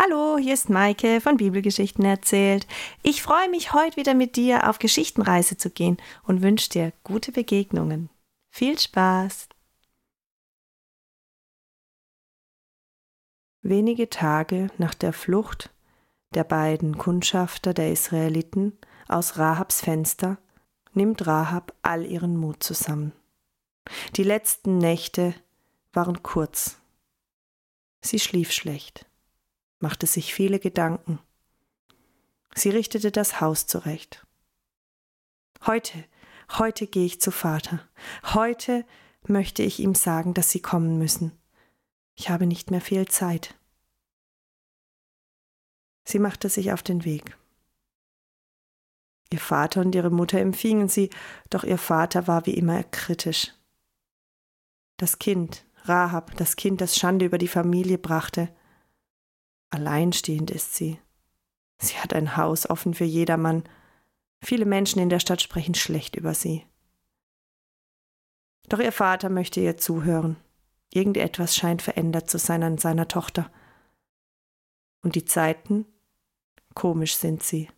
Hallo, hier ist Maike von Bibelgeschichten erzählt. Ich freue mich, heute wieder mit dir auf Geschichtenreise zu gehen und wünsche dir gute Begegnungen. Viel Spaß! Wenige Tage nach der Flucht der beiden Kundschafter der Israeliten aus Rahabs Fenster nimmt Rahab all ihren Mut zusammen. Die letzten Nächte waren kurz. Sie schlief schlecht machte sich viele Gedanken. Sie richtete das Haus zurecht. Heute, heute gehe ich zu Vater. Heute möchte ich ihm sagen, dass Sie kommen müssen. Ich habe nicht mehr viel Zeit. Sie machte sich auf den Weg. Ihr Vater und ihre Mutter empfingen sie, doch ihr Vater war wie immer kritisch. Das Kind, Rahab, das Kind, das Schande über die Familie brachte, Alleinstehend ist sie. Sie hat ein Haus offen für jedermann. Viele Menschen in der Stadt sprechen schlecht über sie. Doch ihr Vater möchte ihr zuhören. Irgendetwas scheint verändert zu sein an seiner Tochter. Und die Zeiten? Komisch sind sie.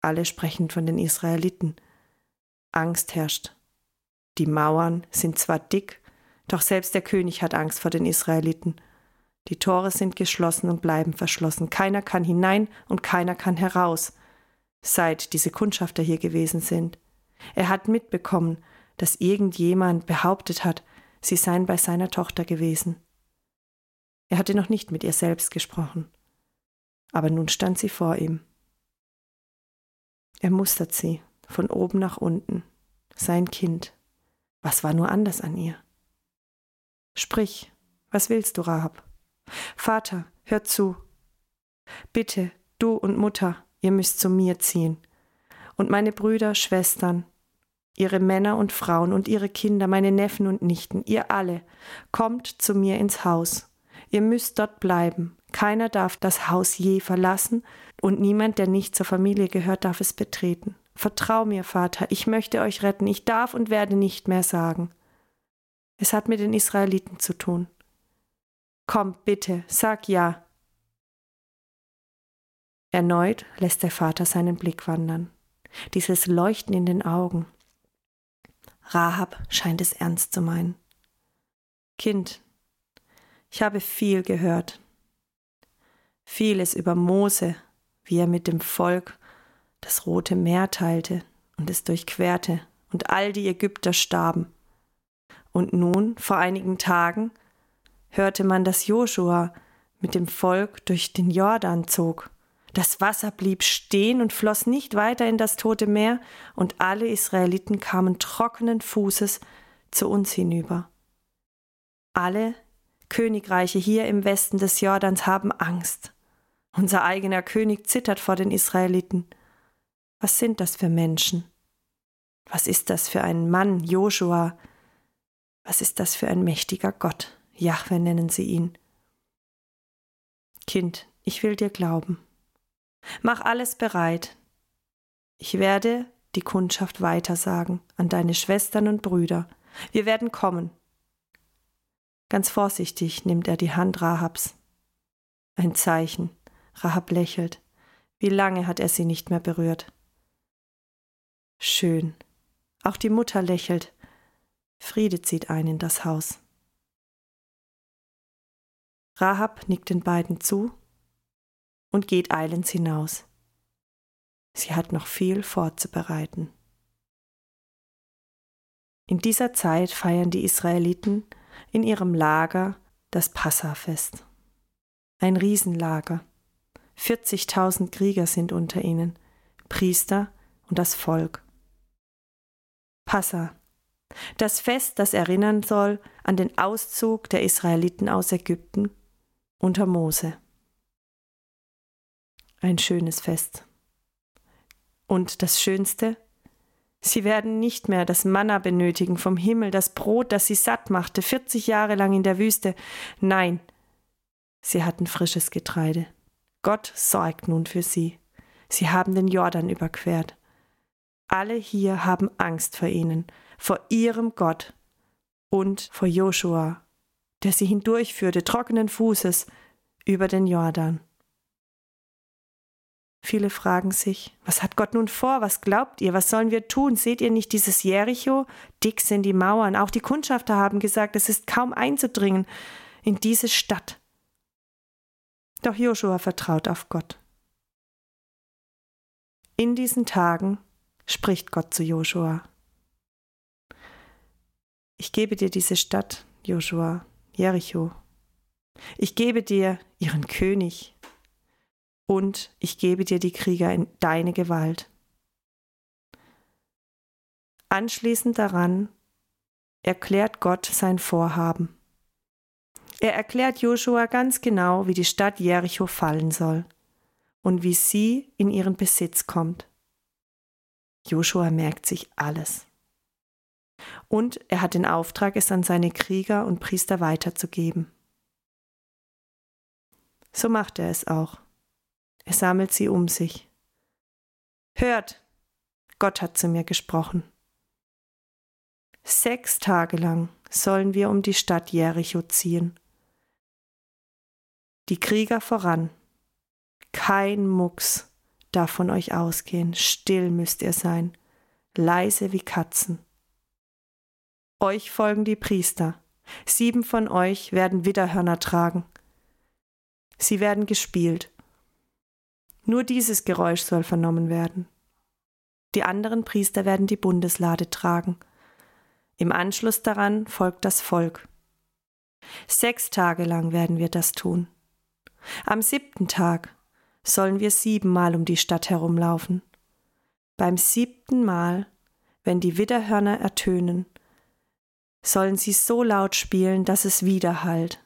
Alle sprechen von den Israeliten. Angst herrscht. Die Mauern sind zwar dick, doch selbst der König hat Angst vor den Israeliten. Die Tore sind geschlossen und bleiben verschlossen. Keiner kann hinein und keiner kann heraus, seit diese Kundschafter hier gewesen sind. Er hat mitbekommen, dass irgendjemand behauptet hat, sie seien bei seiner Tochter gewesen. Er hatte noch nicht mit ihr selbst gesprochen, aber nun stand sie vor ihm. Er mustert sie von oben nach unten, sein Kind. Was war nur anders an ihr? Sprich, was willst du, Rahab? Vater, hör zu. Bitte, du und Mutter, ihr müsst zu mir ziehen. Und meine Brüder, Schwestern, ihre Männer und Frauen und ihre Kinder, meine Neffen und Nichten, ihr alle, kommt zu mir ins Haus. Ihr müsst dort bleiben. Keiner darf das Haus je verlassen und niemand, der nicht zur Familie gehört, darf es betreten. Vertrau mir, Vater, ich möchte euch retten, ich darf und werde nicht mehr sagen. Es hat mit den Israeliten zu tun. Komm, bitte, sag ja. Erneut lässt der Vater seinen Blick wandern. Dieses Leuchten in den Augen. Rahab scheint es ernst zu meinen. Kind, ich habe viel gehört. Vieles über Mose, wie er mit dem Volk das Rote Meer teilte und es durchquerte und all die Ägypter starben. Und nun, vor einigen Tagen, hörte man, dass Joshua mit dem Volk durch den Jordan zog. Das Wasser blieb stehen und floss nicht weiter in das tote Meer, und alle Israeliten kamen trockenen Fußes zu uns hinüber. Alle Königreiche hier im Westen des Jordans haben Angst. Unser eigener König zittert vor den Israeliten. Was sind das für Menschen? Was ist das für ein Mann, Joshua? Was ist das für ein mächtiger Gott? Jahwe nennen sie ihn. Kind, ich will dir glauben. Mach alles bereit. Ich werde die Kundschaft weitersagen an deine Schwestern und Brüder. Wir werden kommen. Ganz vorsichtig nimmt er die Hand Rahabs. Ein Zeichen. Rahab lächelt. Wie lange hat er sie nicht mehr berührt? Schön. Auch die Mutter lächelt. Friede zieht ein in das Haus. Rahab nickt den beiden zu und geht eilends hinaus. Sie hat noch viel vorzubereiten. In dieser Zeit feiern die Israeliten in ihrem Lager das Passafest. Ein Riesenlager. 40.000 Krieger sind unter ihnen, Priester und das Volk. Passa, das Fest, das erinnern soll an den Auszug der Israeliten aus Ägypten unter Mose. Ein schönes Fest. Und das Schönste? Sie werden nicht mehr das Manna benötigen vom Himmel, das Brot, das sie satt machte, 40 Jahre lang in der Wüste. Nein, sie hatten frisches Getreide. Gott sorgt nun für sie. Sie haben den Jordan überquert. Alle hier haben Angst vor ihnen, vor ihrem Gott und vor Joshua, der sie hindurchführte, trockenen Fußes, über den Jordan. Viele fragen sich, was hat Gott nun vor? Was glaubt ihr? Was sollen wir tun? Seht ihr nicht dieses Jericho? Dick sind die Mauern. Auch die Kundschafter haben gesagt, es ist kaum einzudringen in diese Stadt. Doch Joshua vertraut auf Gott. In diesen Tagen spricht Gott zu Joshua. Ich gebe dir diese Stadt, Joshua, Jericho. Ich gebe dir ihren König, und ich gebe dir die Krieger in deine Gewalt. Anschließend daran erklärt Gott sein Vorhaben. Er erklärt Joshua ganz genau, wie die Stadt Jericho fallen soll und wie sie in ihren Besitz kommt. Joshua merkt sich alles. Und er hat den Auftrag, es an seine Krieger und Priester weiterzugeben. So macht er es auch. Er sammelt sie um sich. Hört, Gott hat zu mir gesprochen. Sechs Tage lang sollen wir um die Stadt Jericho ziehen. Die Krieger voran. Kein Mucks darf von euch ausgehen, still müsst ihr sein, leise wie Katzen. Euch folgen die Priester. Sieben von euch werden Widderhörner tragen. Sie werden gespielt. Nur dieses Geräusch soll vernommen werden. Die anderen Priester werden die Bundeslade tragen. Im Anschluss daran folgt das Volk. Sechs Tage lang werden wir das tun. Am siebten Tag sollen wir siebenmal um die Stadt herumlaufen. Beim siebten Mal, wenn die Widderhörner ertönen, sollen sie so laut spielen, dass es widerhallt.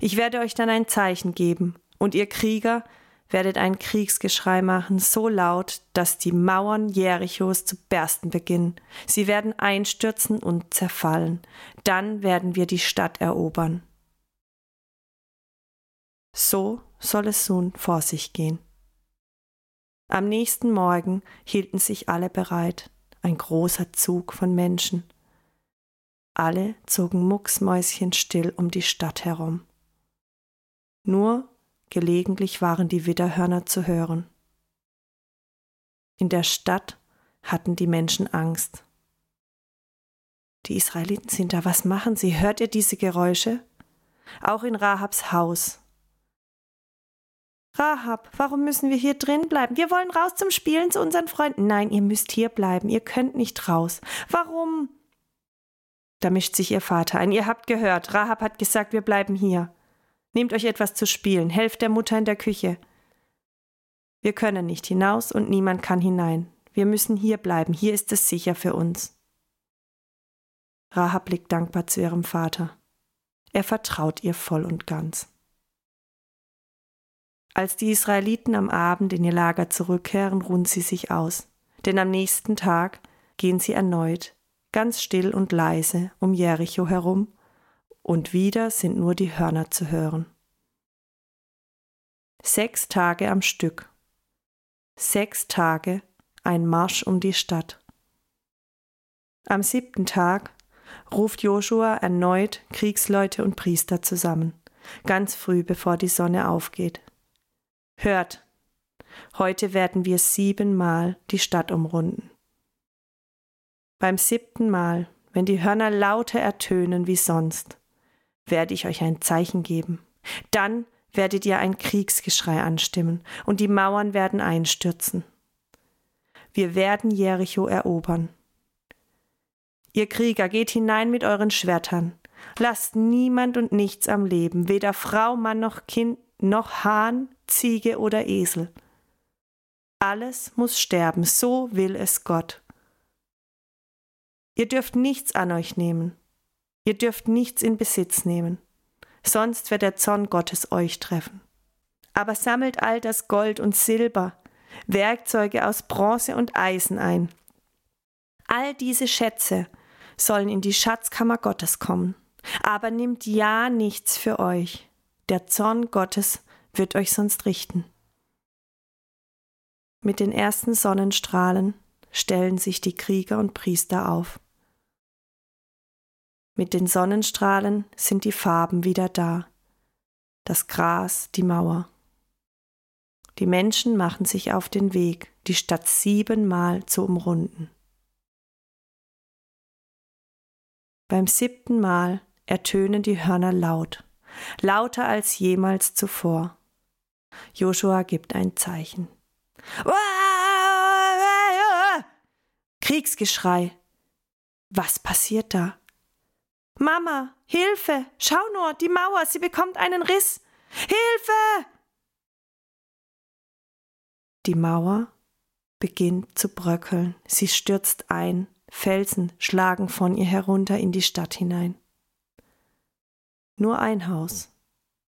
Ich werde euch dann ein Zeichen geben, und ihr Krieger werdet ein Kriegsgeschrei machen, so laut, dass die Mauern Jerichos zu bersten beginnen. Sie werden einstürzen und zerfallen. Dann werden wir die Stadt erobern. So soll es nun vor sich gehen. Am nächsten Morgen hielten sich alle bereit, ein großer Zug von Menschen. Alle zogen mucksmäuschenstill um die Stadt herum. Nur gelegentlich waren die Widderhörner zu hören. In der Stadt hatten die Menschen Angst. Die Israeliten sind da, was machen sie? Hört ihr diese Geräusche? Auch in Rahabs Haus. Rahab, warum müssen wir hier drin bleiben? Wir wollen raus zum Spielen zu unseren Freunden. Nein, ihr müsst hier bleiben, ihr könnt nicht raus. Warum? Da mischt sich ihr Vater ein. Ihr habt gehört, Rahab hat gesagt, wir bleiben hier. Nehmt euch etwas zu spielen, helft der Mutter in der Küche. Wir können nicht hinaus und niemand kann hinein. Wir müssen hier bleiben, hier ist es sicher für uns. Rahab blickt dankbar zu ihrem Vater. Er vertraut ihr voll und ganz. Als die Israeliten am Abend in ihr Lager zurückkehren, ruhen sie sich aus, denn am nächsten Tag gehen sie erneut, ganz still und leise, um Jericho herum und wieder sind nur die Hörner zu hören. Sechs Tage am Stück. Sechs Tage ein Marsch um die Stadt. Am siebten Tag ruft Joshua erneut Kriegsleute und Priester zusammen, ganz früh bevor die Sonne aufgeht. Hört, heute werden wir siebenmal die Stadt umrunden. Beim siebten Mal, wenn die Hörner lauter ertönen wie sonst, werde ich euch ein Zeichen geben. Dann werdet ihr ein Kriegsgeschrei anstimmen, und die Mauern werden einstürzen. Wir werden Jericho erobern. Ihr Krieger, geht hinein mit euren Schwertern. Lasst niemand und nichts am Leben, weder Frau, Mann noch Kind, noch Hahn, Ziege oder Esel. Alles muss sterben, so will es Gott. Ihr dürft nichts an euch nehmen, Ihr dürft nichts in Besitz nehmen, sonst wird der Zorn Gottes euch treffen. Aber sammelt all das Gold und Silber, Werkzeuge aus Bronze und Eisen ein. All diese Schätze sollen in die Schatzkammer Gottes kommen. Aber nimmt ja nichts für euch. Der Zorn Gottes wird euch sonst richten. Mit den ersten Sonnenstrahlen stellen sich die Krieger und Priester auf. Mit den Sonnenstrahlen sind die Farben wieder da. Das Gras, die Mauer. Die Menschen machen sich auf den Weg, die Stadt siebenmal zu umrunden. Beim siebten Mal ertönen die Hörner laut, lauter als jemals zuvor. Joshua gibt ein Zeichen. Kriegsgeschrei. Was passiert da? Mama, Hilfe! Schau nur, die Mauer, sie bekommt einen Riss. Hilfe! Die Mauer beginnt zu bröckeln, sie stürzt ein, Felsen schlagen von ihr herunter in die Stadt hinein. Nur ein Haus,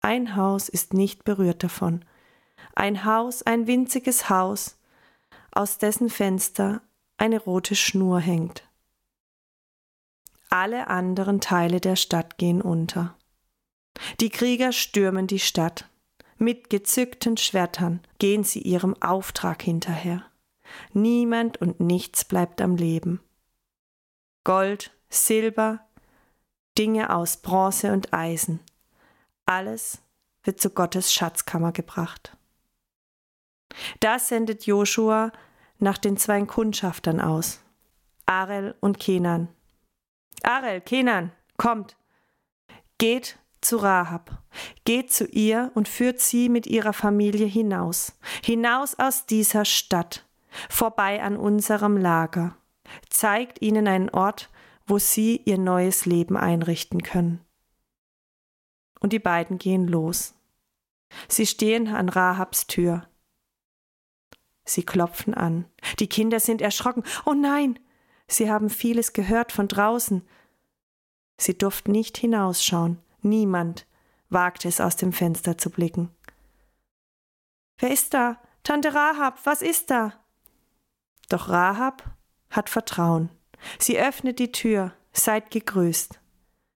ein Haus ist nicht berührt davon, ein Haus, ein winziges Haus, aus dessen Fenster eine rote Schnur hängt. Alle anderen Teile der Stadt gehen unter. Die Krieger stürmen die Stadt. Mit gezückten Schwertern gehen sie ihrem Auftrag hinterher. Niemand und nichts bleibt am Leben. Gold, Silber, Dinge aus Bronze und Eisen, alles wird zu Gottes Schatzkammer gebracht. Da sendet Joshua nach den zwei Kundschaftern aus, Arel und Kenan. Arel, Kenan, kommt, geht zu Rahab, geht zu ihr und führt sie mit ihrer Familie hinaus, hinaus aus dieser Stadt, vorbei an unserem Lager, zeigt ihnen einen Ort, wo sie ihr neues Leben einrichten können. Und die beiden gehen los. Sie stehen an Rahabs Tür. Sie klopfen an. Die Kinder sind erschrocken. Oh nein! Sie haben vieles gehört von draußen. Sie durften nicht hinausschauen. Niemand wagte es aus dem Fenster zu blicken. Wer ist da? Tante Rahab, was ist da? Doch Rahab hat Vertrauen. Sie öffnet die Tür. Seid gegrüßt.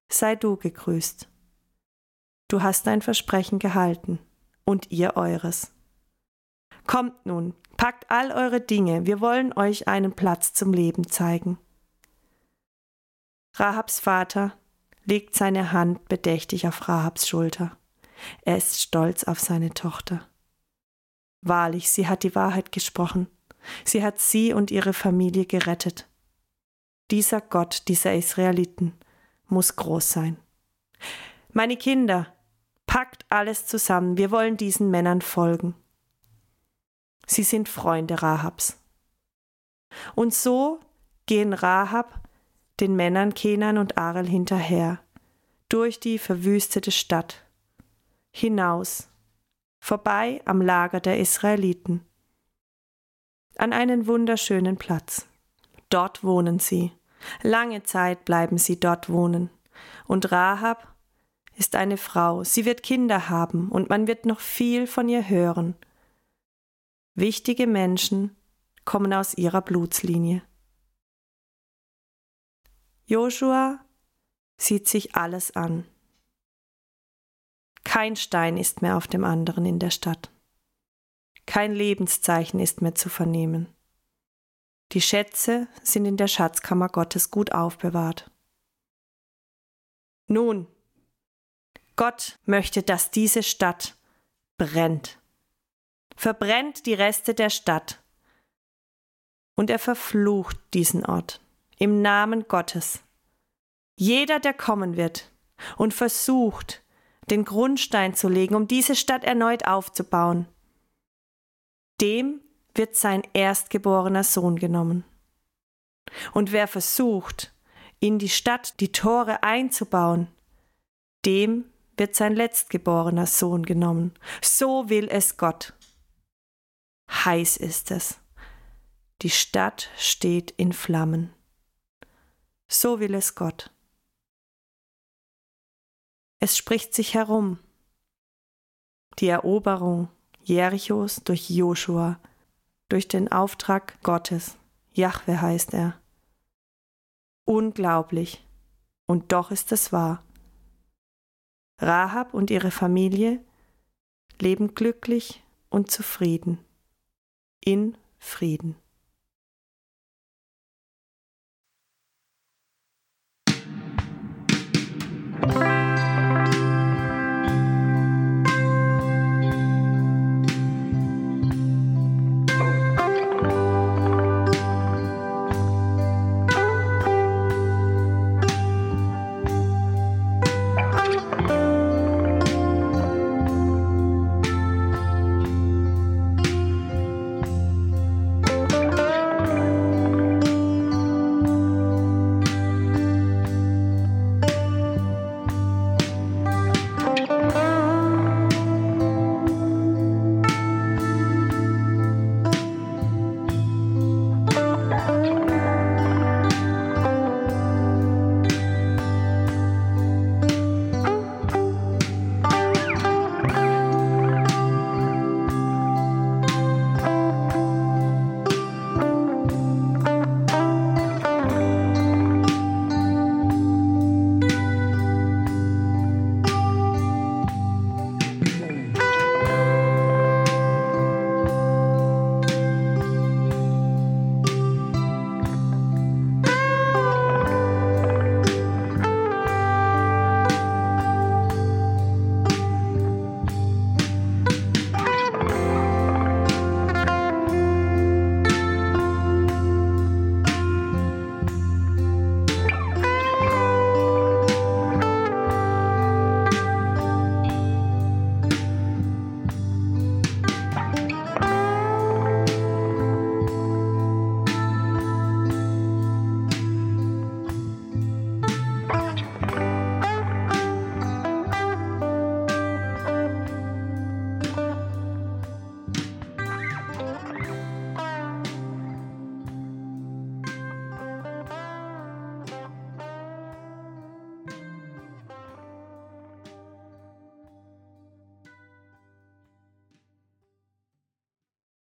Sei du gegrüßt. Du hast dein Versprechen gehalten und ihr eures. Kommt nun, packt all eure Dinge, wir wollen euch einen Platz zum Leben zeigen. Rahabs Vater legt seine Hand bedächtig auf Rahabs Schulter. Er ist stolz auf seine Tochter. Wahrlich, sie hat die Wahrheit gesprochen. Sie hat sie und ihre Familie gerettet. Dieser Gott dieser Israeliten muss groß sein. Meine Kinder, packt alles zusammen, wir wollen diesen Männern folgen. Sie sind Freunde Rahabs. Und so gehen Rahab, den Männern Kenan und Arel hinterher, durch die verwüstete Stadt, hinaus, vorbei am Lager der Israeliten, an einen wunderschönen Platz. Dort wohnen sie. Lange Zeit bleiben sie dort wohnen. Und Rahab ist eine Frau, sie wird Kinder haben und man wird noch viel von ihr hören. Wichtige Menschen kommen aus ihrer Blutslinie. Joshua sieht sich alles an. Kein Stein ist mehr auf dem anderen in der Stadt. Kein Lebenszeichen ist mehr zu vernehmen. Die Schätze sind in der Schatzkammer Gottes gut aufbewahrt. Nun, Gott möchte, dass diese Stadt brennt verbrennt die Reste der Stadt. Und er verflucht diesen Ort im Namen Gottes. Jeder, der kommen wird und versucht, den Grundstein zu legen, um diese Stadt erneut aufzubauen, dem wird sein erstgeborener Sohn genommen. Und wer versucht, in die Stadt die Tore einzubauen, dem wird sein letztgeborener Sohn genommen. So will es Gott. Heiß ist es. Die Stadt steht in Flammen. So will es Gott. Es spricht sich herum. Die Eroberung Jerichos durch Joshua, durch den Auftrag Gottes. Jahwe heißt er. Unglaublich. Und doch ist es wahr. Rahab und ihre Familie leben glücklich und zufrieden in Frieden.